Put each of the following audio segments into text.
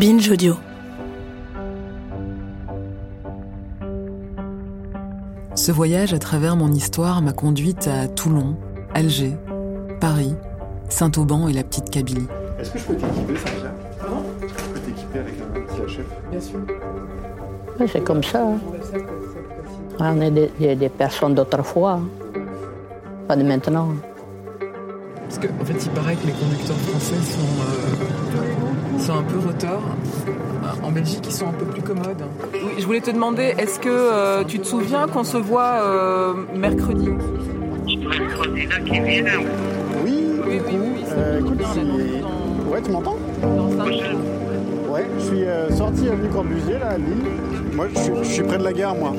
Binge Audio. Ce voyage à travers mon histoire m'a conduite à Toulon, Alger, Paris, Saint-Auban et la petite Kabylie. Est-ce que je peux t'équiper, ça Pardon? Je peux t'équiper avec un petit HF Bien sûr. Oui, c'est comme ça. hein. On est des, des- des personnes d'autrefois, hein. pas de maintenant. Parce qu'en fait, il paraît que les conducteurs français sont, euh, sont un peu retors. En Belgique, ils sont un peu plus commodes. Oui, je voulais te demander, est-ce que euh, tu te souviens qu'on se voit euh, mercredi? Mercredi là qui vient. Oui, Oui, oui, oui, Euh, écoute, dans Ouais, tu m'entends? Ouais, je suis euh, sorti avenue Corbusier, là, à Lille. Moi, je suis, je suis près de la gare, moi.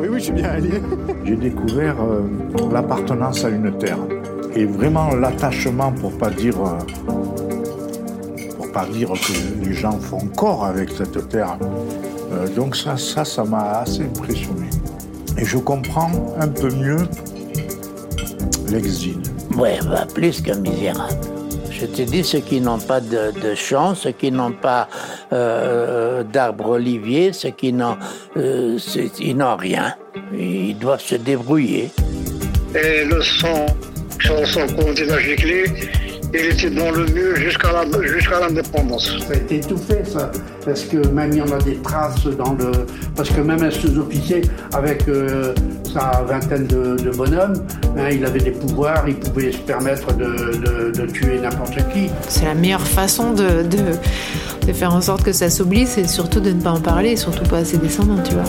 Oui, oui, je suis bien à Lille. J'ai découvert euh, l'appartenance à une terre et vraiment l'attachement pour pas dire euh, pas dire que les gens font corps avec cette terre. Euh, donc ça, ça, ça m'a assez impressionné. Et je comprends un peu mieux l'exil. Ouais, bah, plus que misérable. Je te dis, ceux qui n'ont pas de, de champs, ceux qui n'ont pas euh, d'arbres oliviers, ceux qui n'ont euh, ils n'ont rien, ils doivent se débrouiller. Et le son, chanson à Giclée, il était dans le mur jusqu'à la- jusqu'à l'indépendance. Ça a été étouffé, ça. Parce que même il y en a des traces dans le. Parce que même un sous-officier, avec euh, sa vingtaine de, de bonhommes, hein, il avait des pouvoirs, il pouvait se permettre de, de- de tuer n'importe qui. C'est la meilleure façon de, de, de faire en sorte que ça s'oublie, c'est surtout de ne pas en parler, et surtout pas à ses descendants, tu vois.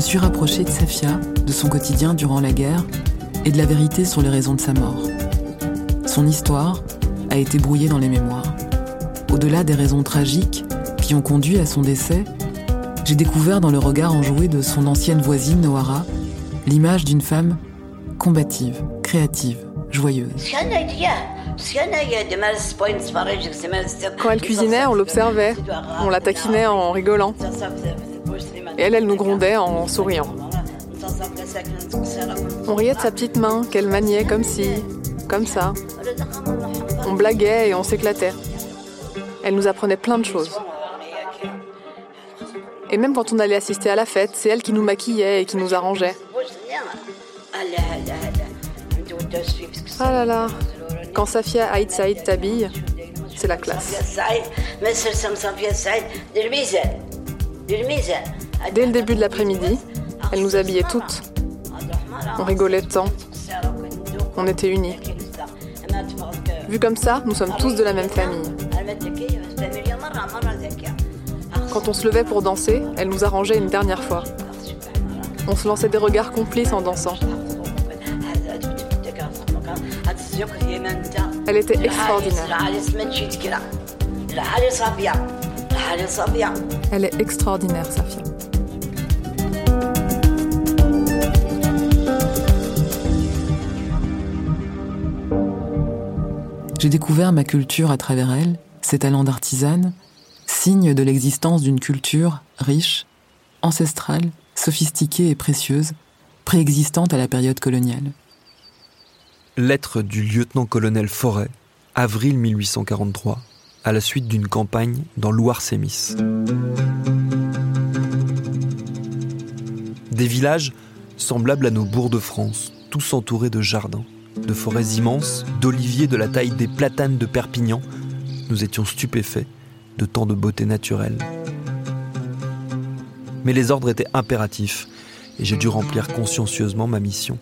Me suis rapprochée de Safia, de son quotidien durant la guerre et de la vérité sur les raisons de sa mort. Son histoire a été brouillée dans les mémoires. Au-delà des raisons tragiques qui ont conduit à son décès, j'ai découvert dans le regard enjoué de son ancienne voisine Noara l'image d'une femme combative, créative, joyeuse. Quand elle cuisinait, on l'observait, on la taquinait en rigolant. Et elle, elle nous grondait en souriant. On riait de sa petite main qu'elle maniait comme si, comme ça. On blaguait et on s'éclatait. Elle nous apprenait plein de choses. Et même quand on allait assister à la fête, c'est elle qui nous maquillait et qui nous arrangeait. Ah là là, quand Safia Aïd Saïd t'habille, c'est la classe. Dès le début de l'après-midi, elle nous habillait toutes. On rigolait tant. On était unis. Vu comme ça, nous sommes tous de la même famille. Quand on se levait pour danser, elle nous arrangeait une dernière fois. On se lançait des regards complices en dansant. Elle était extraordinaire. Elle est extraordinaire, Safia. J'ai découvert ma culture à travers elle, ses talents d'artisane, signe de l'existence d'une culture riche, ancestrale, sophistiquée et précieuse, préexistante à la période coloniale. Lettre du lieutenant-colonel Forêt, avril 1843, à la suite d'une campagne dans Loire-Sémis. Des villages semblables à nos bourgs de France, tous entourés de jardins, de forêts immenses, d'oliviers de la taille des platanes de Perpignan. Nous étions stupéfaits de tant de beauté naturelle. Mais les ordres étaient impératifs et j'ai dû remplir consciencieusement ma mission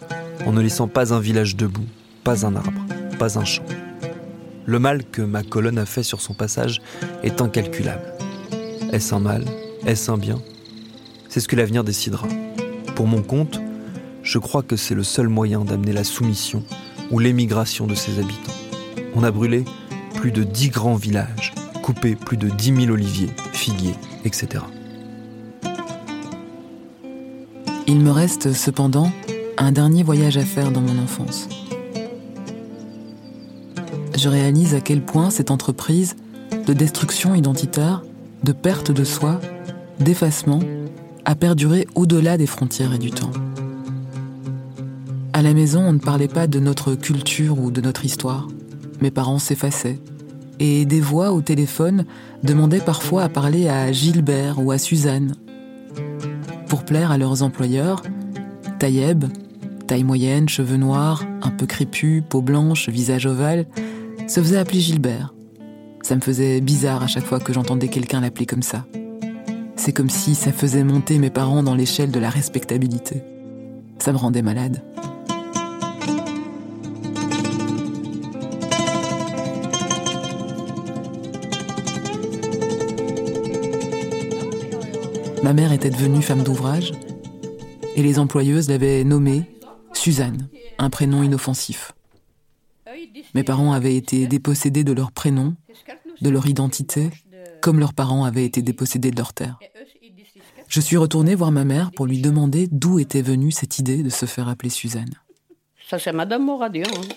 en ne laissant pas un village debout, pas un arbre, pas un champ. Le mal que ma colonne a fait sur son passage est incalculable. Est-ce un mal? Est-ce un bien? C'est ce que l'avenir décidera. Pour mon compte, je crois que c'est le seul moyen d'amener la soumission ou l'émigration de ses habitants. On a brûlé plus de dix grands villages, coupé plus de dix mille oliviers, figuiers, etc. Il me reste cependant un dernier voyage à faire dans mon enfance. Je réalise à quel point cette entreprise de destruction identitaire, de perte de soi, d'effacement, a perduré au-delà des frontières et du temps. À la maison, on ne parlait pas de notre culture ou de notre histoire. Mes parents s'effaçaient. Et des voix au téléphone demandaient parfois à parler à Gilbert ou à Suzanne. Pour plaire à leurs employeurs, Taïeb, taille moyenne, cheveux noirs, un peu crépus, peau blanche, visage ovale, se faisait appeler Gilbert. Ça me faisait bizarre à chaque fois que j'entendais quelqu'un l'appeler comme ça. C'est comme si ça faisait monter mes parents dans l'échelle de la respectabilité. Ça me rendait malade. Ma mère était devenue femme d'ouvrage et les employeuses l'avaient nommée Suzanne, un prénom inoffensif. Mes parents avaient été dépossédés de leur prénom, de leur identité, comme leurs parents avaient été dépossédés de leur terre. Je suis retournée voir ma mère pour lui demander d'où était venue cette idée de se faire appeler Suzanne. Ça, c'est Madame Moradian. Hein.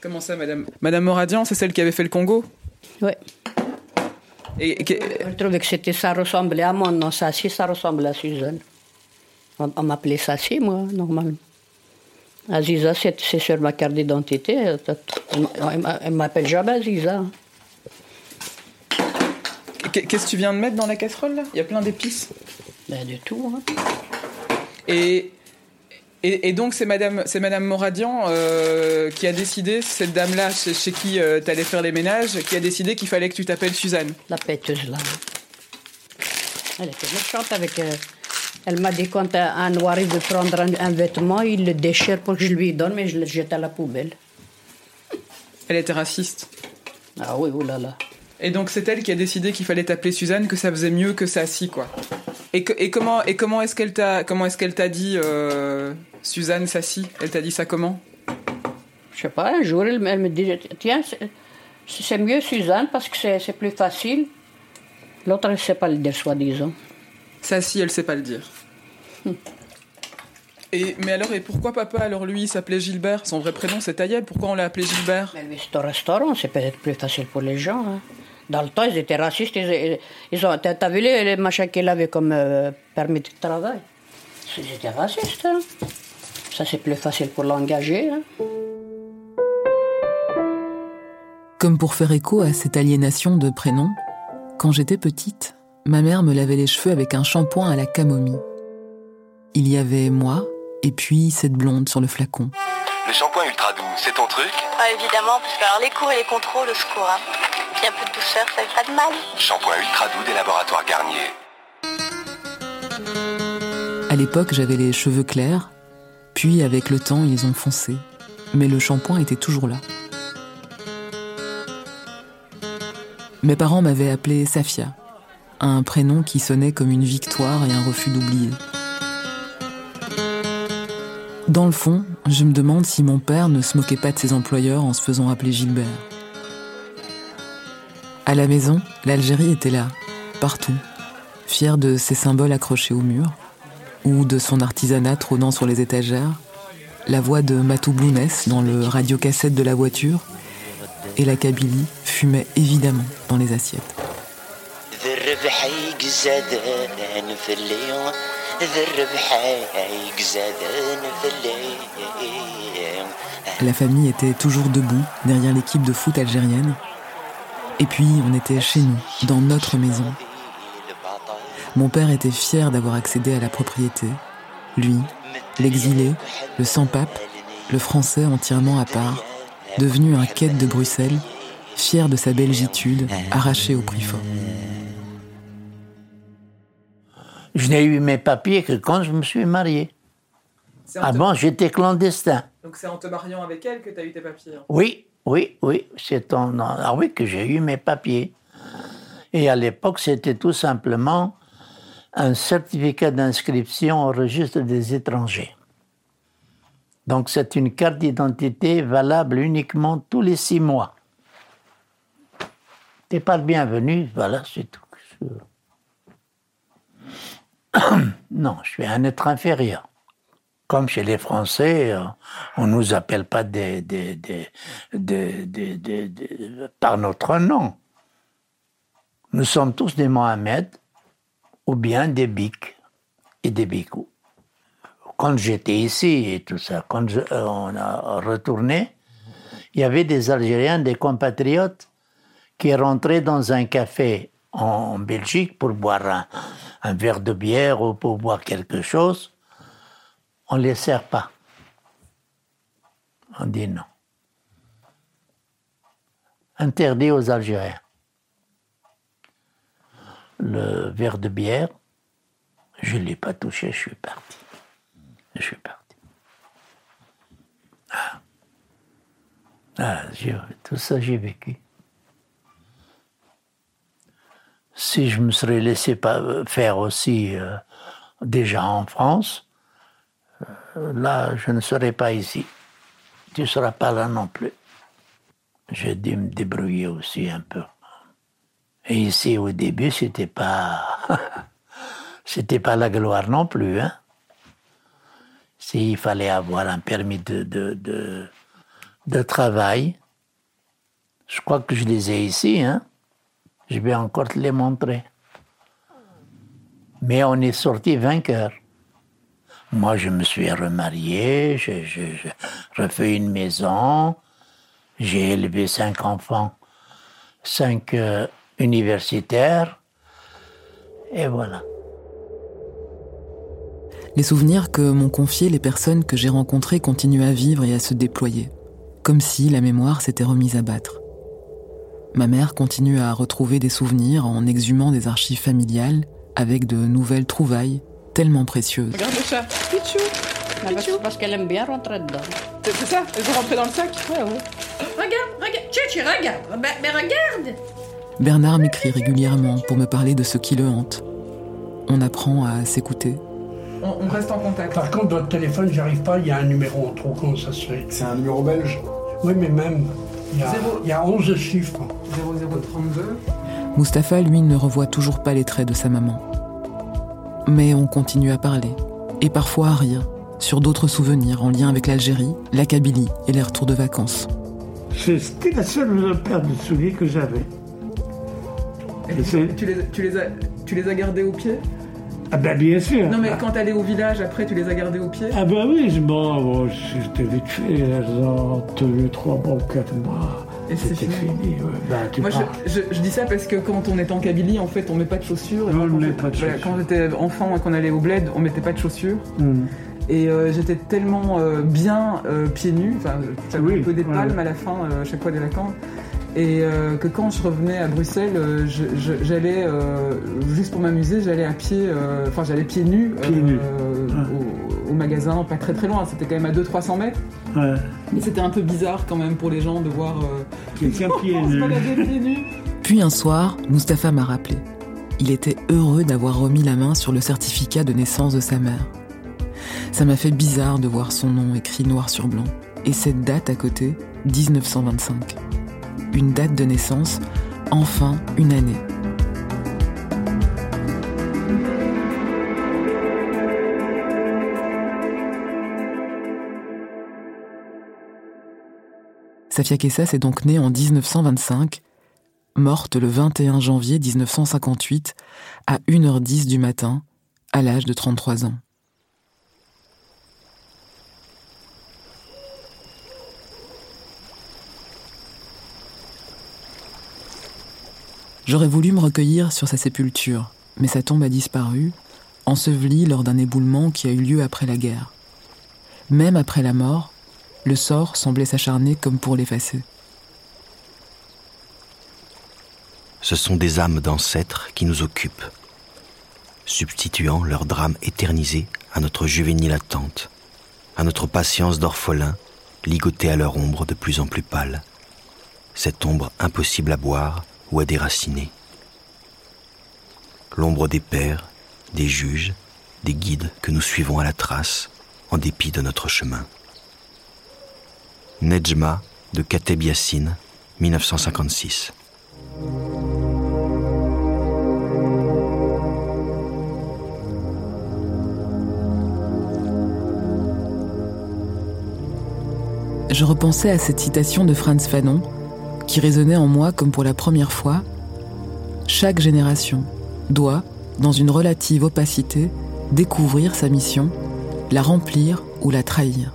Comment ça, Madame? Madame Moradian, c'est celle qui avait fait le Congo? Oui. Et, Je trouvais que c'était, ça ressemblait à mon nom, Sassi, ça ressemble à Suzanne. On, on m'appelait Sassi, moi, normalement. Aziza, c'est, c'est sur ma carte d'identité. Elle m'appelle jamais Aziza. Qu'est-ce que tu viens de mettre dans la casserole, là? Il y a plein d'épices. Ben, du tout. Hein. Et, et, et, donc, c'est Madame, c'est Madame Moradian euh, qui a décidé, cette dame-là chez, chez qui euh, tu allais faire les ménages, qui a décidé qu'il fallait que tu t'appelles Suzanne. La pêteuse, là. Elle était méchante avec. Euh, elle m'a dit quand un noir arrive de prendre un, un, vêtement, il le déchire pour que je lui donne, mais je le jette à la poubelle. Elle était raciste. Ah oui, oulala. Et donc c'est elle qui a décidé qu'il fallait t'appeler Suzanne, que ça faisait mieux que ça si quoi. Et, que, et comment et comment est-ce qu'elle t'a comment est-ce qu'elle t'a dit euh, Suzanne Sassi Elle t'a dit ça comment? Je sais pas. Un jour, elle, elle me dit tiens c'est mieux Suzanne parce que c'est plus facile. L'autre elle sait pas le dire soi-disant. Sassi elle sait pas le dire. Hum. Et, mais alors, et pourquoi papa, alors lui, il s'appelait Gilbert? Son vrai prénom, c'est Taïeb. Pourquoi on l'a appelé Gilbert? Mais lui, c'est au restaurant, c'est peut-être plus facile pour les gens. Hein. Dans le temps, ils étaient racistes. Ils, ils ont, t'as vu les, les machins qu'il avait comme euh, permis de travail? Ils étaient racistes. Hein. Ça, c'est plus facile pour l'engager. Hein. Comme pour faire écho à cette aliénation de prénoms, quand j'étais petite, ma mère me lavait les cheveux avec un shampoing à la camomille. Il y avait moi, et puis cette blonde sur le flacon. Le shampoing ultra doux, c'est ton truc? Ah évidemment, parce que alors les cours et les contrôles au secours. Hein. Puis un peu de douceur, ça fait pas de mal. Shampoing ultra doux des laboratoires Garnier. À l'époque, j'avais les cheveux clairs, puis avec le temps, ils ont foncé. Mais le shampoing était toujours là. Mes parents m'avaient appelée Safia, un prénom qui sonnait comme une victoire et un refus d'oublier. Dans le fond, je me demande si mon père ne se moquait pas de ses employeurs en se faisant appeler Gilbert. À la maison, l'Algérie était là, partout, fière de ses symboles accrochés au mur, ou de son artisanat trônant sur les étagères, la voix de Matou Blounès dans le radiocassette de la voiture, et la Kabylie fumait évidemment dans les assiettes. La famille était toujours debout derrière l'équipe de foot algérienne. Et puis on était chez nous, dans notre maison. Mon père était fier d'avoir accédé à la propriété. Lui, l'exilé, le sans-pape, le français entièrement à part, devenu un quête de Bruxelles, fier de sa belgitude, arraché au prix fort. Je n'ai eu mes papiers que quand je me suis marié. Avant, te... j'étais clandestin. Donc c'est en te mariant avec elle que tu as eu tes papiers hein? Oui, oui, oui. C'est en... Ah oui que j'ai eu mes papiers. Et à l'époque, c'était tout simplement un certificat d'inscription au registre des étrangers. Donc c'est une carte d'identité valable uniquement tous les six mois. T'es pas le bienvenu, voilà, c'est tout. non, je suis un être inférieur. Comme chez les Français, on ne nous appelle pas par notre nom. Nous sommes tous des Mohamed ou bien des Bic. et des bicous. Quand j'étais ici et tout ça, quand euh, on a retourné, il y avait des Algériens, des compatriotes qui rentraient dans un café en Belgique pour boire un verre de bière ou pour boire quelque chose. On ne les sert pas. On dit non. Interdit aux Algériens. Le verre de bière, je ne l'ai pas touché, je suis parti. Je suis parti. Ah. Ah, tout ça, j'ai vécu. Si je me serais laissé pas faire aussi euh, déjà en France, euh, là, je ne serais pas ici. Tu ne seras pas là non plus. J'ai dû me débrouiller aussi un peu. Et ici, au début, c'était pas, c'était pas la gloire non plus, hein. S'il fallait avoir un permis de travail, je crois que je les ai ici, hein. Je vais encore te les montrer. Mais on est sorti vainqueur. Moi, je me suis remarié, j'ai refait une maison, j'ai élevé cinq enfants, cinq euh, universitaires, et voilà. Les souvenirs que m'ont confiés les personnes que j'ai rencontrées continuent à vivre et à se déployer, comme si la mémoire s'était remise à battre. Ma mère continue à retrouver des souvenirs en exhumant des archives familiales avec de nouvelles trouvailles tellement précieuses. Regarde le chat. Pichou. Mais parce- parce qu'elle aime bien rentrer dedans. C'est ça Elles ont rentré dans le sac Ouais, ouais. Regarde, regarde, Chichi, regarde. Mais, mais regarde. Bernard m'écrit régulièrement pour me parler de ce qui le hante. On apprend à s'écouter. on, on reste en contact. Par contre, votre téléphone, j'arrive pas, il y a un numéro trop, comment ça se fait C'est un numéro belge Oui, mais même, il y a, Zéro. il y a 11 chiffres. 0032. Mustapha, lui, ne revoit toujours pas les traits de sa maman. Mais on continue à parler, et parfois à rire, sur d'autres souvenirs en lien avec l'Algérie, la Kabylie et les retours de vacances. C'était la seule paire de souliers que j'avais. Et tu, tu les, tu, les as, tu les as gardés au pied? Ah ben bien sûr. Non mais quand t'allais au village après tu les as gardés au pied? Ah ben oui, je- bon, bon, j'étais vite fait, elles ont tenu trois mois ou quatre mois. Et c'est C'était fini. fini, ouais. Tu Moi je, je- je dis ça parce que quand on est en Kabylie en fait on met pas de chaussures. Et Non, on quand met pas de voilà, chaussures. Quand j'étais enfant et qu'on allait au bled on mettait pas de chaussures. Hmm. Et euh, j'étais tellement euh, bien euh, pieds nus, enfin j'avais Oui, un peu des ouais. palmes à la fin euh, chaque fois des vacances. Et euh, que quand je revenais à Bruxelles, euh, je- je- j'allais euh, juste pour m'amuser, j'allais à pied, euh, enfin j'allais pieds nus, euh, Pieds nus. au, au magasin, pas très très loin, c'était quand même à 200-300 mètres. Ouais. Mais c'était un peu bizarre quand même pour les gens de voir euh, Quelqu'un. Puis un soir, Mustapha m'a rappelé. Il était heureux d'avoir remis la main sur le certificat de naissance de sa mère. Ça m'a fait bizarre de voir son nom écrit noir sur blanc. Et cette date à côté, 1925. Une date de naissance, enfin une année. Safia Kessas est donc née en 1925, morte le 21 janvier 1958 à 1h10 du matin, à l'âge de 33 ans. J'aurais voulu me recueillir sur sa sépulture, mais sa tombe a disparu, ensevelie lors d'un éboulement qui a eu lieu après la guerre. Même après la mort, le sort semblait s'acharner comme pour l'effacer. Ce sont des âmes d'ancêtres qui nous occupent, substituant leur drame éternisé à notre juvénile attente, à notre patience d'orphelin, ligotée à leur ombre de plus en plus pâle, cette ombre impossible à boire ou à déraciner. L'ombre des pères, des juges, des guides que nous suivons à la trace, en dépit de notre chemin. Nejma de Kateb Yassine, 1956. Je repensais à cette citation de Franz Fanon, qui résonnait en moi comme pour la première fois. Chaque génération doit, dans une relative opacité, découvrir sa mission, la remplir ou la trahir.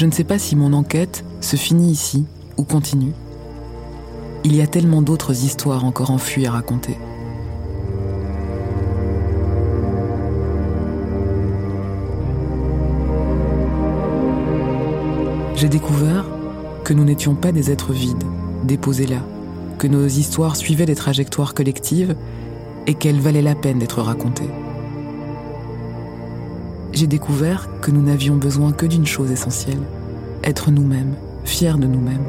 Je ne sais pas si mon enquête se finit ici ou continue. Il y a tellement d'autres histoires encore enfuies à raconter. J'ai découvert que nous n'étions pas des êtres vides, déposés là, que nos histoires suivaient des trajectoires collectives et qu'elles valaient la peine d'être racontées. J'ai découvert que nous n'avions besoin que d'une chose essentielle, être nous-mêmes, fiers de nous-mêmes.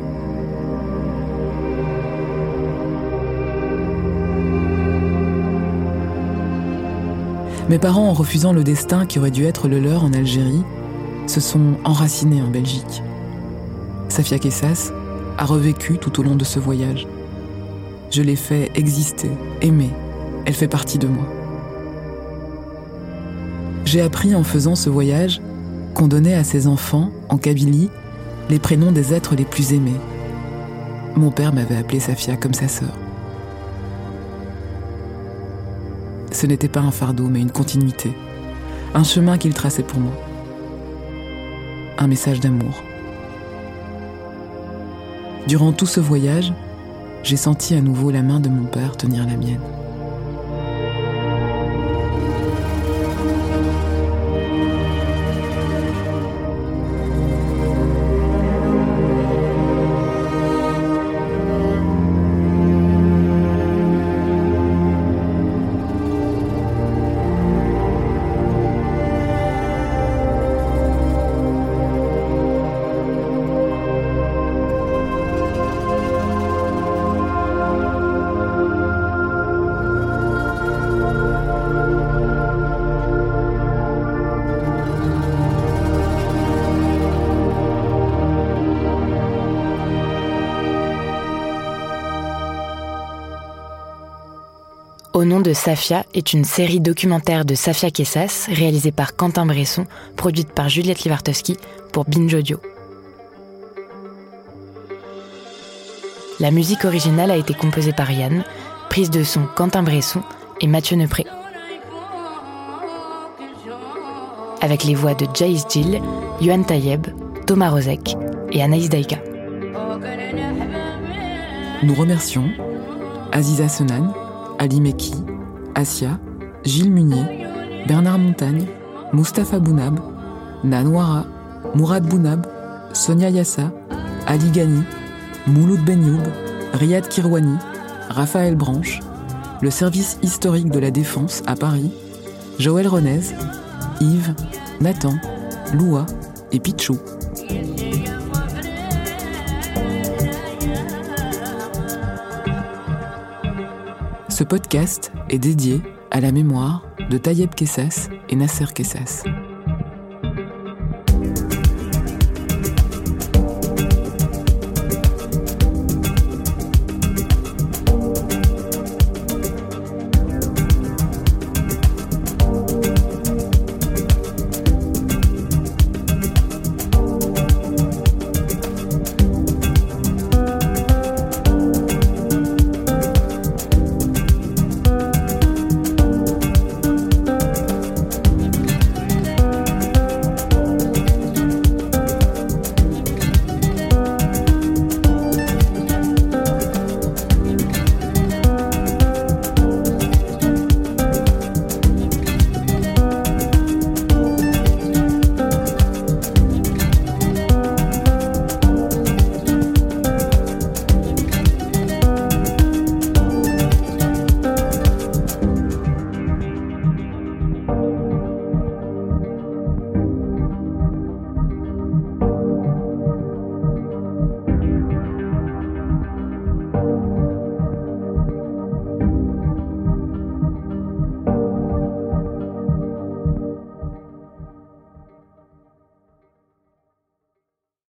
Mes parents, en refusant le destin qui aurait dû être le leur en Algérie, se sont enracinés en Belgique. Safia Kessas a revécu tout au long de ce voyage. Je l'ai fait exister, aimer. Elle fait partie de moi. J'ai appris en faisant ce voyage qu'on donnait à ses enfants, en Kabylie, les prénoms des êtres les plus aimés. Mon père m'avait appelé Safia comme sa sœur. Ce n'était pas un fardeau, mais une continuité. Un chemin qu'il traçait pour moi. Un message d'amour. Durant tout ce voyage, j'ai senti à nouveau la main de mon père tenir la mienne. Au nom de Safia est une série documentaire de Safia Kessas réalisée par Quentin Bresson, produite par Juliette Livartowski pour Binge Audio. La musique originale a été composée par Yann, prise de son Quentin Bresson et Mathieu Nepré. Avec les voix de Jaïs Jill, Yohan Tayeb, Thomas Rozek et Anaïs Daika. Nous remercions Aziza Senan, Ali Meki, Asia, Gilles Munier, Bernard Montagne, Mustapha Bounab, Nanwara, Mourad Bounab, Sonia Yassa, Ali Ghani, Mouloud Benyoub, Riyad Kirwani, Raphaël Branche, le service historique de la Défense à Paris, Joël Renez, Yves, Nathan, Loua et Pichou. Ce podcast est dédié à la mémoire de Tayeb Kessas et Nasser Kessas.